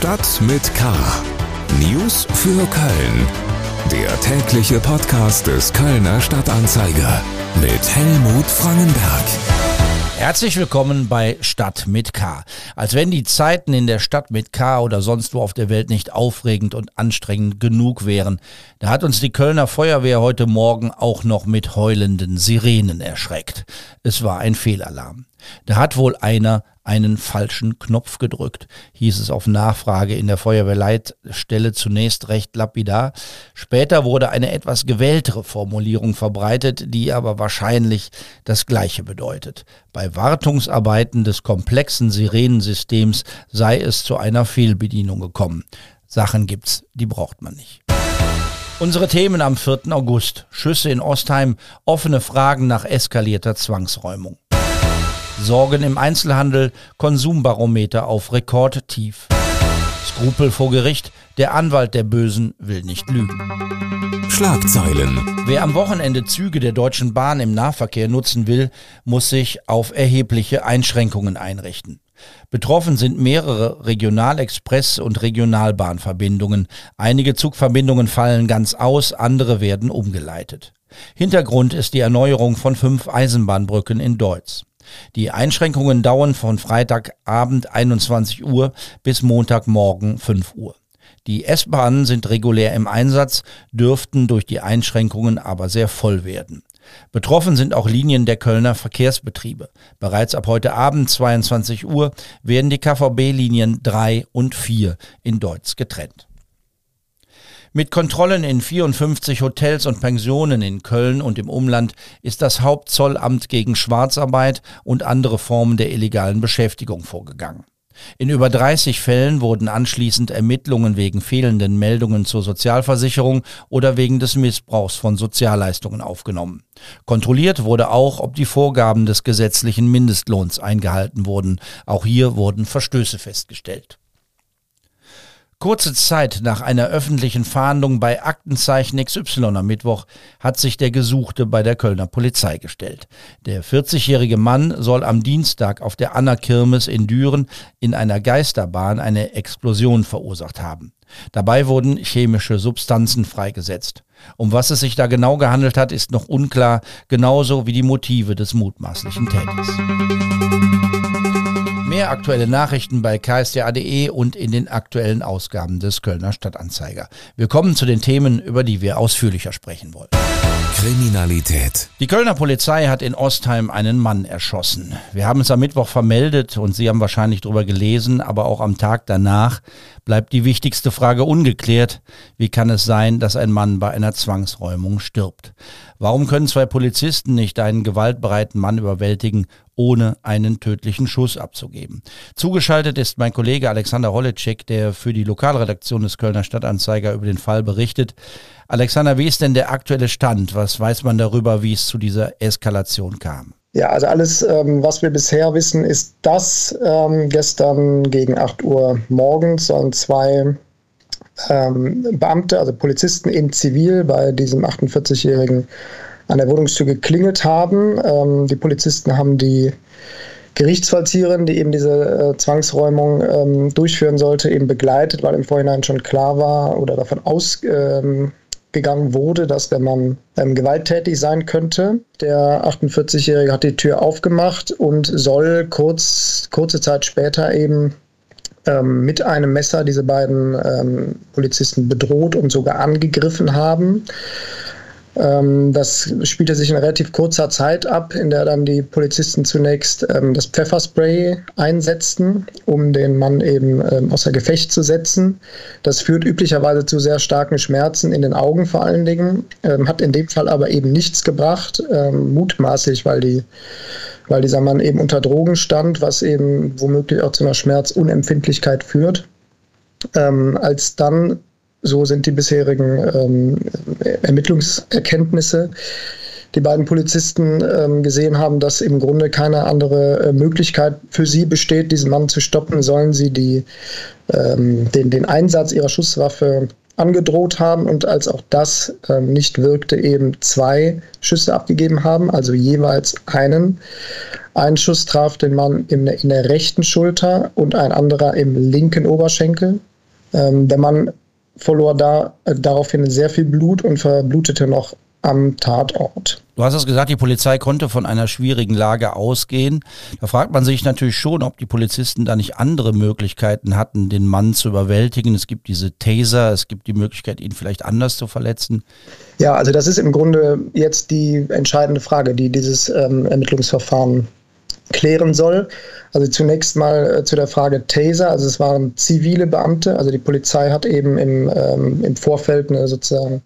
Stadt mit K. News für Köln. Der tägliche Podcast des Kölner Stadtanzeiger mit Helmut Frangenberg. Herzlich willkommen bei Stadt mit K. Als wenn die Zeiten in der Stadt mit K oder sonst wo auf der Welt nicht aufregend und anstrengend genug wären, da hat uns die Kölner Feuerwehr heute Morgen auch noch mit heulenden Sirenen erschreckt. Es war ein Fehlalarm. Da hat wohl einer einen falschen Knopf gedrückt, hieß es auf Nachfrage in der Feuerwehrleitstelle zunächst recht lapidar. Später wurde eine etwas gewähltere Formulierung verbreitet, die aber wahrscheinlich das Gleiche bedeutet. Bei Wartungsarbeiten des komplexen Sirenensystems sei es zu einer Fehlbedienung gekommen. Sachen gibt's, die braucht man nicht. Unsere Themen am 4. August. Schüsse in Ostheim, offene Fragen nach eskalierter Zwangsräumung. Sorgen im Einzelhandel, Konsumbarometer auf Rekordtief. Skrupel vor Gericht, der Anwalt der Bösen will nicht lügen. Schlagzeilen. Wer am Wochenende Züge der Deutschen Bahn im Nahverkehr nutzen will, muss sich auf erhebliche Einschränkungen einrichten. Betroffen sind mehrere Regionalexpress- und Regionalbahnverbindungen. Einige Zugverbindungen fallen ganz aus, andere werden umgeleitet. Hintergrund ist die Erneuerung von fünf Eisenbahnbrücken in Deutz. Die Einschränkungen dauern von Freitagabend 21 Uhr bis Montagmorgen 5 Uhr. Die S-Bahnen sind regulär im Einsatz, dürften durch die Einschränkungen aber sehr voll werden. Betroffen sind auch Linien der Kölner Verkehrsbetriebe. Bereits ab heute Abend 22 Uhr werden die KVB-Linien 3 und 4 in Deutsch getrennt. Mit Kontrollen in 54 Hotels und Pensionen in Köln und im Umland ist das Hauptzollamt gegen Schwarzarbeit und andere Formen der illegalen Beschäftigung vorgegangen. In über 30 Fällen wurden anschließend Ermittlungen wegen fehlenden Meldungen zur Sozialversicherung oder wegen des Missbrauchs von Sozialleistungen aufgenommen. Kontrolliert wurde auch, ob die Vorgaben des gesetzlichen Mindestlohns eingehalten wurden. Auch hier wurden Verstöße festgestellt. Kurze Zeit nach einer öffentlichen Fahndung bei Aktenzeichen XY am Mittwoch hat sich der Gesuchte bei der Kölner Polizei gestellt. Der 40-jährige Mann soll am Dienstag auf der Anna-Kirmes in Düren in einer Geisterbahn eine Explosion verursacht haben. Dabei wurden chemische Substanzen freigesetzt. Um was es sich da genau gehandelt hat, ist noch unklar, genauso wie die Motive des mutmaßlichen Täters. Mehr aktuelle Nachrichten bei ksda.de und in den aktuellen Ausgaben des Kölner Stadtanzeiger. Wir kommen zu den Themen, über die wir ausführlicher sprechen wollen. Kriminalität. Die Kölner Polizei hat in Ostheim einen Mann erschossen. Wir haben es am Mittwoch vermeldet und Sie haben wahrscheinlich darüber gelesen, aber auch am Tag danach bleibt die wichtigste Frage ungeklärt. Wie kann es sein, dass ein Mann bei einer Zwangsräumung stirbt? Warum können zwei Polizisten nicht einen gewaltbereiten Mann überwältigen, ohne einen tödlichen Schuss abzugeben? Zugeschaltet ist mein Kollege Alexander Holleczek, der für die Lokalredaktion des Kölner Stadtanzeiger über den Fall berichtet. Alexander, wie ist denn der aktuelle Stand? Was weiß man darüber, wie es zu dieser Eskalation kam? Ja, also alles, ähm, was wir bisher wissen, ist, dass ähm, gestern gegen 8 Uhr morgens sollen zwei ähm, Beamte, also Polizisten in Zivil bei diesem 48-Jährigen an der Wohnungstür geklingelt haben. Ähm, die Polizisten haben die Gerichtsvollzieherin, die eben diese äh, Zwangsräumung ähm, durchführen sollte, eben begleitet, weil im Vorhinein schon klar war oder davon ausgegangen ähm, wurde, dass der Mann ähm, gewalttätig sein könnte. Der 48-Jährige hat die Tür aufgemacht und soll kurz, kurze Zeit später eben ähm, mit einem Messer diese beiden ähm, Polizisten bedroht und sogar angegriffen haben. Ähm, das spielte sich in relativ kurzer Zeit ab, in der dann die Polizisten zunächst ähm, das Pfefferspray einsetzten, um den Mann eben ähm, außer Gefecht zu setzen. Das führt üblicherweise zu sehr starken Schmerzen in den Augen vor allen Dingen, hat in dem Fall aber eben nichts gebracht, mutmaßlich, weil die weil dieser Mann eben unter Drogen stand, was eben womöglich auch zu einer Schmerzunempfindlichkeit führt. Ähm, als dann, so sind die bisherigen ähm, Ermittlungserkenntnisse, die beiden Polizisten ähm, gesehen haben, dass im Grunde keine andere äh, Möglichkeit für sie besteht, diesen Mann zu stoppen, sollen sie die, ähm, den, den Einsatz ihrer Schusswaffe angedroht haben und als auch das ähm, nicht wirkte, eben zwei Schüsse abgegeben haben, also jeweils einen. Ein Schuss traf den Mann in, in der rechten Schulter und ein anderer im linken Oberschenkel. Ähm, der Mann verlor da, äh, daraufhin sehr viel Blut und verblutete noch am Tatort. Du hast es gesagt, die Polizei konnte von einer schwierigen Lage ausgehen. Da fragt man sich natürlich schon, ob die Polizisten da nicht andere Möglichkeiten hatten, den Mann zu überwältigen. Es gibt diese Taser, es gibt die Möglichkeit, ihn vielleicht anders zu verletzen. Ja, also das ist im Grunde jetzt die entscheidende Frage, die dieses ähm, Ermittlungsverfahren klären soll. Also zunächst mal äh, zu der Frage Taser. Also es waren zivile Beamte. Also die Polizei hat eben im, ähm, im Vorfeld eine sozusagen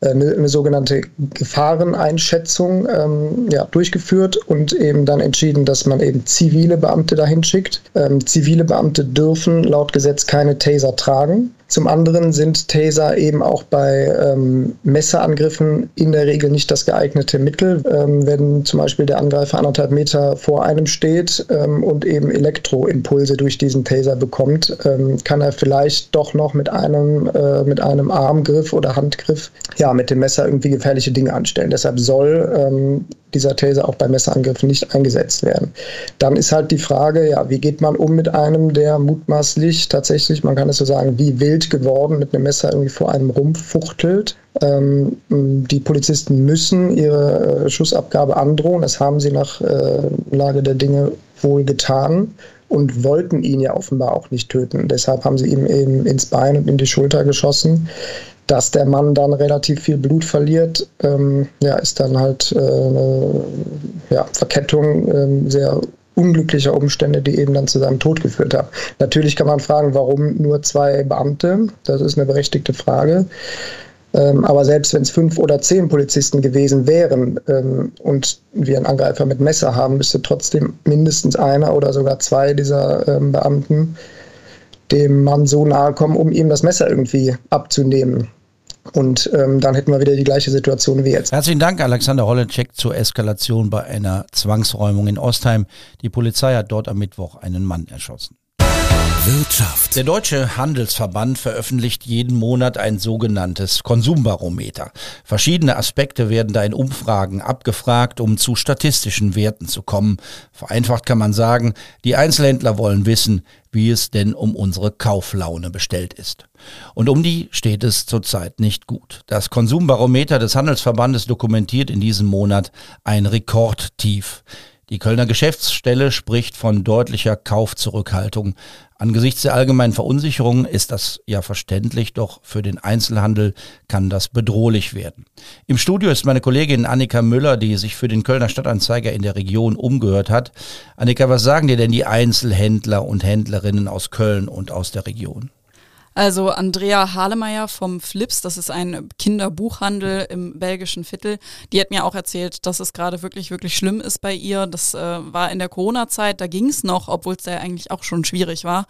eine, eine sogenannte Gefahreneinschätzung ähm, ja, durchgeführt und eben dann entschieden, dass man eben zivile Beamte dahin schickt. Ähm, zivile Beamte dürfen laut Gesetz keine Taser tragen. Zum anderen sind Taser eben auch bei ähm, Messerangriffen in der Regel nicht das geeignete Mittel. Ähm, wenn zum Beispiel der Angreifer anderthalb Meter vor einem steht ähm, und eben Elektroimpulse durch diesen Taser bekommt, ähm, kann er vielleicht doch noch mit einem, äh, mit einem Armgriff oder Handgriff, ja, mit dem Messer irgendwie gefährliche Dinge anstellen. Deshalb soll ähm, dieser Taser auch bei Messerangriffen nicht eingesetzt werden. Dann ist halt die Frage, ja, wie geht man um mit einem, der mutmaßlich tatsächlich, man kann es so sagen, wie wild geworden mit einem Messer irgendwie vor einem rumfuchtelt. Ähm, die Polizisten müssen ihre äh, Schussabgabe androhen. Das haben sie nach äh, Lage der Dinge wohl getan und wollten ihn ja offenbar auch nicht töten. Deshalb haben sie ihm eben ins Bein und in die Schulter geschossen dass der Mann dann relativ viel Blut verliert, ähm, ja, ist dann halt äh, eine ja, Verkettung äh, sehr unglücklicher Umstände, die eben dann zu seinem Tod geführt haben. Natürlich kann man fragen, warum nur zwei Beamte? Das ist eine berechtigte Frage. Ähm, aber selbst wenn es fünf oder zehn Polizisten gewesen wären ähm, und wir einen Angreifer mit Messer haben, müsste trotzdem mindestens einer oder sogar zwei dieser ähm, Beamten dem Mann so nahe kommen, um ihm das Messer irgendwie abzunehmen. Und ähm, dann hätten wir wieder die gleiche Situation wie jetzt. Herzlichen Dank, Alexander Holleczek, zur Eskalation bei einer Zwangsräumung in Ostheim. Die Polizei hat dort am Mittwoch einen Mann erschossen. Wirtschaft. Der Deutsche Handelsverband veröffentlicht jeden Monat ein sogenanntes Konsumbarometer. Verschiedene Aspekte werden da in Umfragen abgefragt, um zu statistischen Werten zu kommen. Vereinfacht kann man sagen, die Einzelhändler wollen wissen, wie es denn um unsere Kauflaune bestellt ist. Und um die steht es zurzeit nicht gut. Das Konsumbarometer des Handelsverbandes dokumentiert in diesem Monat ein Rekordtief. Die Kölner Geschäftsstelle spricht von deutlicher Kaufzurückhaltung. Angesichts der allgemeinen Verunsicherung ist das ja verständlich, doch für den Einzelhandel kann das bedrohlich werden. Im Studio ist meine Kollegin Annika Müller, die sich für den Kölner Stadtanzeiger in der Region umgehört hat. Annika, was sagen dir denn die Einzelhändler und Händlerinnen aus Köln und aus der Region? Also Andrea Halemeyer vom Flips, das ist ein Kinderbuchhandel im belgischen Viertel, die hat mir auch erzählt, dass es gerade wirklich, wirklich schlimm ist bei ihr. Das äh, war in der Corona-Zeit, da ging es noch, obwohl es ja eigentlich auch schon schwierig war.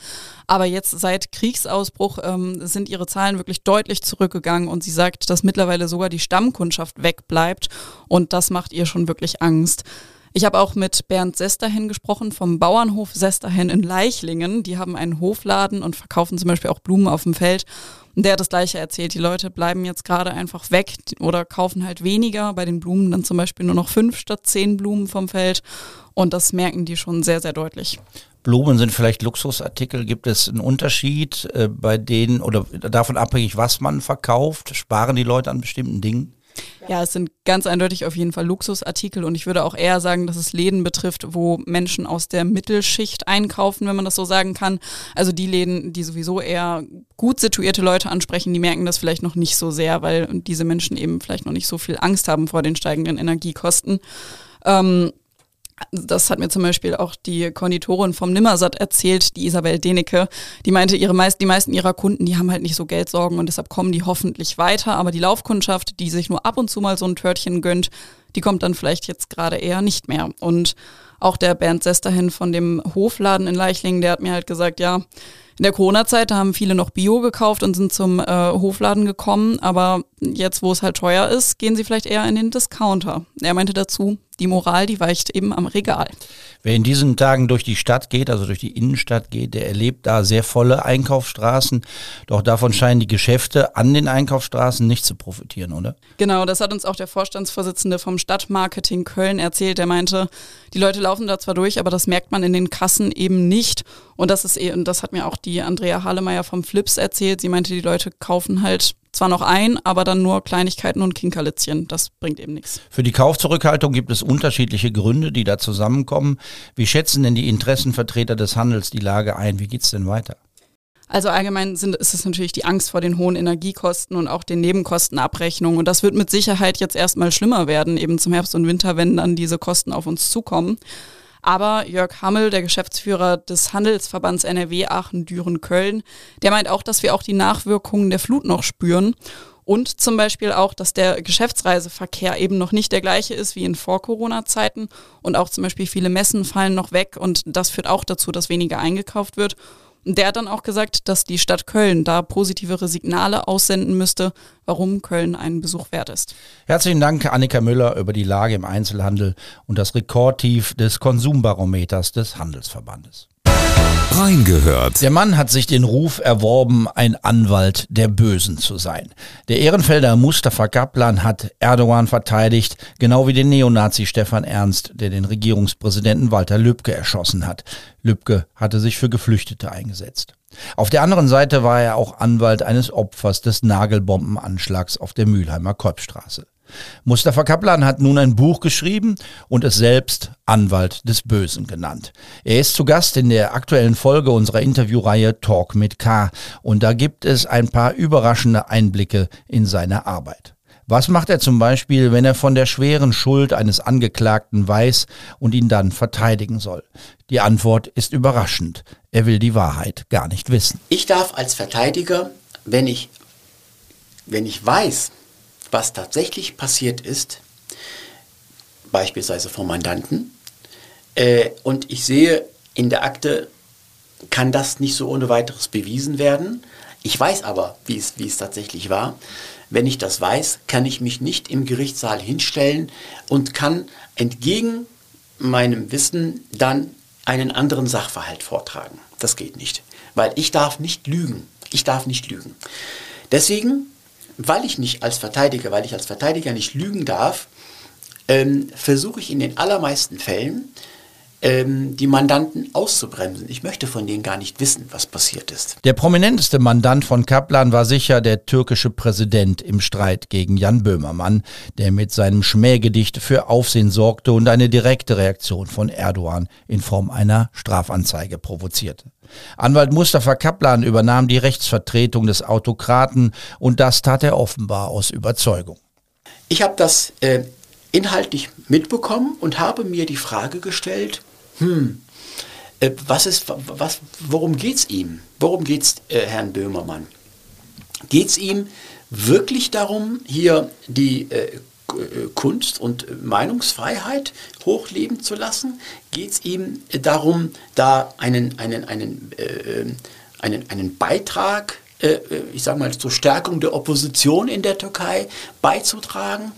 Aber jetzt seit Kriegsausbruch ähm, sind ihre Zahlen wirklich deutlich zurückgegangen und sie sagt, dass mittlerweile sogar die Stammkundschaft wegbleibt und das macht ihr schon wirklich Angst. Ich habe auch mit Bernd Sesterhen gesprochen vom Bauernhof Sesterhen in Leichlingen. Die haben einen Hofladen und verkaufen zum Beispiel auch Blumen auf dem Feld. Und der hat das gleiche erzählt. Die Leute bleiben jetzt gerade einfach weg oder kaufen halt weniger. Bei den Blumen dann zum Beispiel nur noch fünf statt zehn Blumen vom Feld. Und das merken die schon sehr, sehr deutlich. Blumen sind vielleicht Luxusartikel. Gibt es einen Unterschied äh, bei denen oder davon abhängig, was man verkauft? Sparen die Leute an bestimmten Dingen? Ja, es sind ganz eindeutig auf jeden Fall Luxusartikel und ich würde auch eher sagen, dass es Läden betrifft, wo Menschen aus der Mittelschicht einkaufen, wenn man das so sagen kann. Also die Läden, die sowieso eher gut situierte Leute ansprechen, die merken das vielleicht noch nicht so sehr, weil diese Menschen eben vielleicht noch nicht so viel Angst haben vor den steigenden Energiekosten. Ähm, das hat mir zum Beispiel auch die Konditorin vom Nimmersatt erzählt, die Isabel Denecke. Die meinte, ihre meist, die meisten ihrer Kunden, die haben halt nicht so Geldsorgen und deshalb kommen die hoffentlich weiter. Aber die Laufkundschaft, die sich nur ab und zu mal so ein Törtchen gönnt, die kommt dann vielleicht jetzt gerade eher nicht mehr. Und auch der Bernd Sesterhin von dem Hofladen in Leichlingen, der hat mir halt gesagt, ja, in der Corona-Zeit haben viele noch Bio gekauft und sind zum äh, Hofladen gekommen, aber jetzt, wo es halt teuer ist, gehen sie vielleicht eher in den Discounter. Er meinte dazu, die Moral, die weicht eben am Regal. Wer in diesen Tagen durch die Stadt geht, also durch die Innenstadt geht, der erlebt da sehr volle Einkaufsstraßen. Doch davon scheinen die Geschäfte an den Einkaufsstraßen nicht zu profitieren, oder? Genau, das hat uns auch der Vorstandsvorsitzende vom Stadtmarketing Köln erzählt. Der meinte, die Leute laufen da zwar durch, aber das merkt man in den Kassen eben nicht. Und das ist eben, das hat mir auch die Andrea Hahlemeier vom Flips erzählt. Sie meinte, die Leute kaufen halt zwar noch ein, aber dann nur Kleinigkeiten und Kinkerlitzchen. Das bringt eben nichts. Für die Kaufzurückhaltung gibt es unterschiedliche Gründe, die da zusammenkommen. Wie schätzen denn die Interessenvertreter des Handels die Lage ein? Wie geht es denn weiter? Also allgemein sind, ist es natürlich die Angst vor den hohen Energiekosten und auch den Nebenkostenabrechnungen. Und das wird mit Sicherheit jetzt erstmal schlimmer werden, eben zum Herbst und Winter, wenn dann diese Kosten auf uns zukommen. Aber Jörg Hammel, der Geschäftsführer des Handelsverbands NRW Aachen-Düren-Köln, der meint auch, dass wir auch die Nachwirkungen der Flut noch spüren. Und zum Beispiel auch, dass der Geschäftsreiseverkehr eben noch nicht der gleiche ist wie in Vor-Corona-Zeiten. Und auch zum Beispiel viele Messen fallen noch weg. Und das führt auch dazu, dass weniger eingekauft wird. Der hat dann auch gesagt, dass die Stadt Köln da positivere Signale aussenden müsste, warum Köln einen Besuch wert ist. Herzlichen Dank, Annika Müller, über die Lage im Einzelhandel und das Rekordtief des Konsumbarometers des Handelsverbandes. Reingehört. Der Mann hat sich den Ruf erworben, ein Anwalt der Bösen zu sein. Der Ehrenfelder Mustafa Kaplan hat Erdogan verteidigt, genau wie den Neonazi Stefan Ernst, der den Regierungspräsidenten Walter Lübcke erschossen hat. Lübcke hatte sich für Geflüchtete eingesetzt. Auf der anderen Seite war er auch Anwalt eines Opfers des Nagelbombenanschlags auf der Mülheimer Kolbstraße. Mustafa Kaplan hat nun ein Buch geschrieben und es selbst Anwalt des Bösen genannt. Er ist zu Gast in der aktuellen Folge unserer Interviewreihe Talk mit K und da gibt es ein paar überraschende Einblicke in seine Arbeit. Was macht er zum Beispiel, wenn er von der schweren Schuld eines Angeklagten weiß und ihn dann verteidigen soll? Die Antwort ist überraschend. Er will die Wahrheit gar nicht wissen. Ich darf als Verteidiger, wenn ich, wenn ich weiß, was tatsächlich passiert ist, beispielsweise vom Mandanten, äh, und ich sehe in der Akte, kann das nicht so ohne weiteres bewiesen werden. Ich weiß aber, wie es, wie es tatsächlich war. Wenn ich das weiß, kann ich mich nicht im Gerichtssaal hinstellen und kann entgegen meinem Wissen dann einen anderen Sachverhalt vortragen. Das geht nicht, weil ich darf nicht lügen. Ich darf nicht lügen. Deswegen weil ich nicht als Verteidiger, weil ich als Verteidiger nicht lügen darf, ähm, versuche ich in den allermeisten Fällen ähm, die Mandanten auszubremsen. Ich möchte von denen gar nicht wissen, was passiert ist. Der prominenteste Mandant von Kaplan war sicher der türkische Präsident im Streit gegen Jan Böhmermann, der mit seinem Schmähgedicht für Aufsehen sorgte und eine direkte Reaktion von Erdogan in Form einer Strafanzeige provozierte. Anwalt Mustafa Kaplan übernahm die Rechtsvertretung des Autokraten und das tat er offenbar aus Überzeugung. Ich habe das äh, inhaltlich mitbekommen und habe mir die Frage gestellt, hm, äh, was ist, was, worum geht es ihm? Worum geht es äh, Herrn Böhmermann? Geht es ihm wirklich darum, hier die äh, Kunst- und Meinungsfreiheit hochleben zu lassen? Geht es ihm darum, da einen, einen, einen, äh, einen, einen Beitrag, äh, ich sage mal, zur Stärkung der Opposition in der Türkei beizutragen?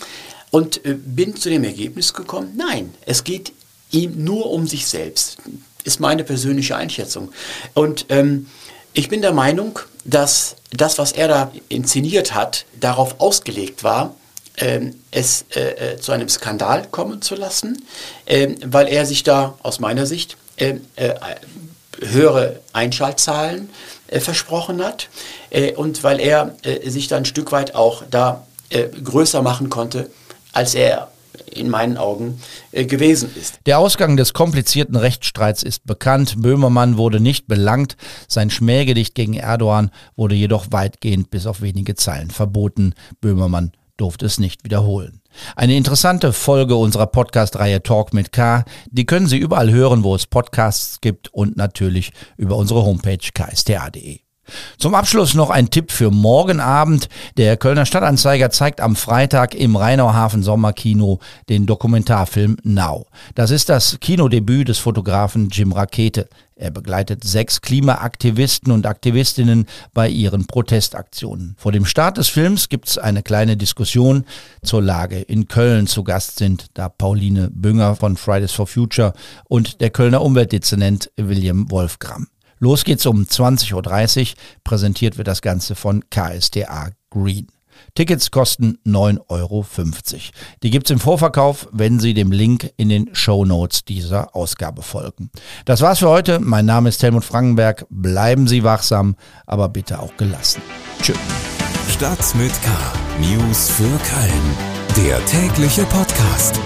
Und äh, bin zu dem Ergebnis gekommen, nein, es geht ihm nur um sich selbst. Ist meine persönliche Einschätzung. Und ähm, ich bin der Meinung, dass das, was er da inszeniert hat, darauf ausgelegt war, ähm, es äh, äh, zu einem Skandal kommen zu lassen, äh, weil er sich da aus meiner Sicht ähm, äh, höhere Einschaltzahlen äh, versprochen hat äh, und weil er sich da ein Stück weit auch da größer machen konnte, als er in meinen Augen äh, gewesen ist. Der Ausgang des komplizierten Rechtsstreits ist bekannt. Böhmermann wurde nicht belangt. Sein Schmähgedicht gegen Erdogan wurde jedoch weitgehend bis auf wenige Zeilen verboten. Böhmermann durfte es nicht wiederholen. Eine interessante Folge unserer Podcast-Reihe Talk mit K. Die können Sie überall hören, wo es Podcasts gibt und natürlich über unsere Homepage ksta.de. Zum Abschluss noch ein Tipp für morgen Abend. Der Kölner Stadtanzeiger zeigt am Freitag im Rheinauhafen Sommerkino den Dokumentarfilm Now. Das ist das Kinodebüt des Fotografen Jim Rakete. Er begleitet sechs Klimaaktivisten und Aktivistinnen bei ihren Protestaktionen. Vor dem Start des Films gibt es eine kleine Diskussion zur Lage in Köln. Zu Gast sind da Pauline Bünger von Fridays for Future und der Kölner Umweltdezernent William Wolfgram. Los geht's um 20.30 Uhr. Präsentiert wird das Ganze von KSTA Green. Tickets kosten 9,50 Euro. Die gibt's im Vorverkauf, wenn Sie dem Link in den Show Notes dieser Ausgabe folgen. Das war's für heute. Mein Name ist Helmut Frankenberg. Bleiben Sie wachsam, aber bitte auch gelassen. Tschüss. Stadt mit K. News für Köln. Der tägliche Podcast.